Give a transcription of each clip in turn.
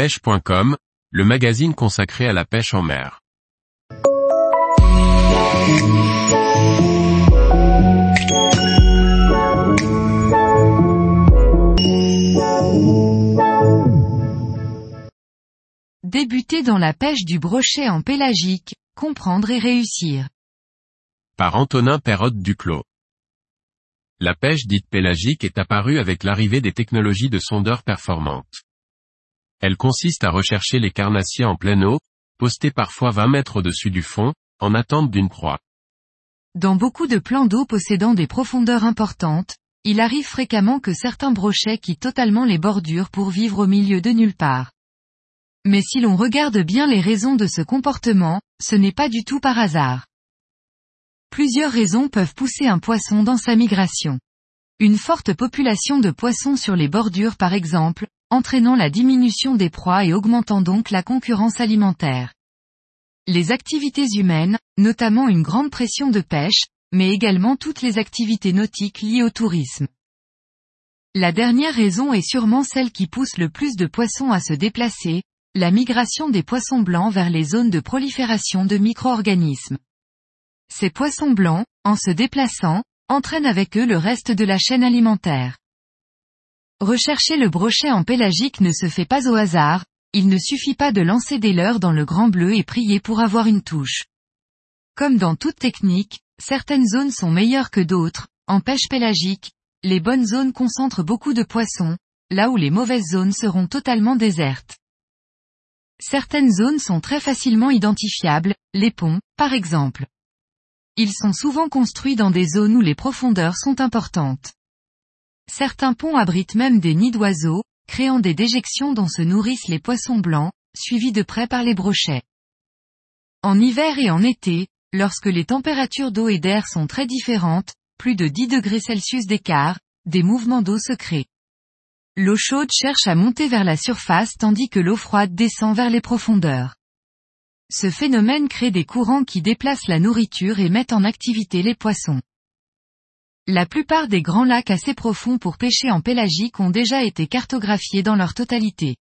pêche.com, le magazine consacré à la pêche en mer. Débuter dans la pêche du brochet en pélagique, comprendre et réussir. Par Antonin Perrotte Duclos. La pêche dite pélagique est apparue avec l'arrivée des technologies de sondeurs performantes. Elle consiste à rechercher les carnassiers en pleine eau, postés parfois 20 mètres au-dessus du fond, en attente d'une proie. Dans beaucoup de plans d'eau possédant des profondeurs importantes, il arrive fréquemment que certains brochets quittent totalement les bordures pour vivre au milieu de nulle part. Mais si l'on regarde bien les raisons de ce comportement, ce n'est pas du tout par hasard. Plusieurs raisons peuvent pousser un poisson dans sa migration. Une forte population de poissons sur les bordures par exemple, entraînant la diminution des proies et augmentant donc la concurrence alimentaire. Les activités humaines, notamment une grande pression de pêche, mais également toutes les activités nautiques liées au tourisme. La dernière raison est sûrement celle qui pousse le plus de poissons à se déplacer, la migration des poissons blancs vers les zones de prolifération de micro-organismes. Ces poissons blancs, en se déplaçant, entraînent avec eux le reste de la chaîne alimentaire. Rechercher le brochet en pélagique ne se fait pas au hasard, il ne suffit pas de lancer des leurres dans le grand bleu et prier pour avoir une touche. Comme dans toute technique, certaines zones sont meilleures que d'autres, en pêche pélagique, les bonnes zones concentrent beaucoup de poissons, là où les mauvaises zones seront totalement désertes. Certaines zones sont très facilement identifiables, les ponts, par exemple. Ils sont souvent construits dans des zones où les profondeurs sont importantes. Certains ponts abritent même des nids d'oiseaux, créant des déjections dont se nourrissent les poissons blancs, suivis de près par les brochets. En hiver et en été, lorsque les températures d'eau et d'air sont très différentes, plus de 10 degrés Celsius d'écart, des mouvements d'eau se créent. L'eau chaude cherche à monter vers la surface tandis que l'eau froide descend vers les profondeurs. Ce phénomène crée des courants qui déplacent la nourriture et mettent en activité les poissons. La plupart des grands lacs assez profonds pour pêcher en pélagique ont déjà été cartographiés dans leur totalité.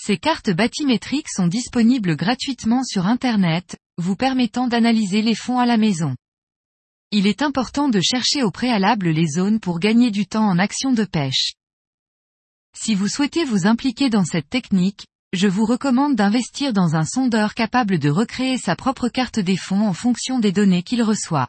Ces cartes bathymétriques sont disponibles gratuitement sur Internet, vous permettant d'analyser les fonds à la maison. Il est important de chercher au préalable les zones pour gagner du temps en action de pêche. Si vous souhaitez vous impliquer dans cette technique, je vous recommande d'investir dans un sondeur capable de recréer sa propre carte des fonds en fonction des données qu'il reçoit.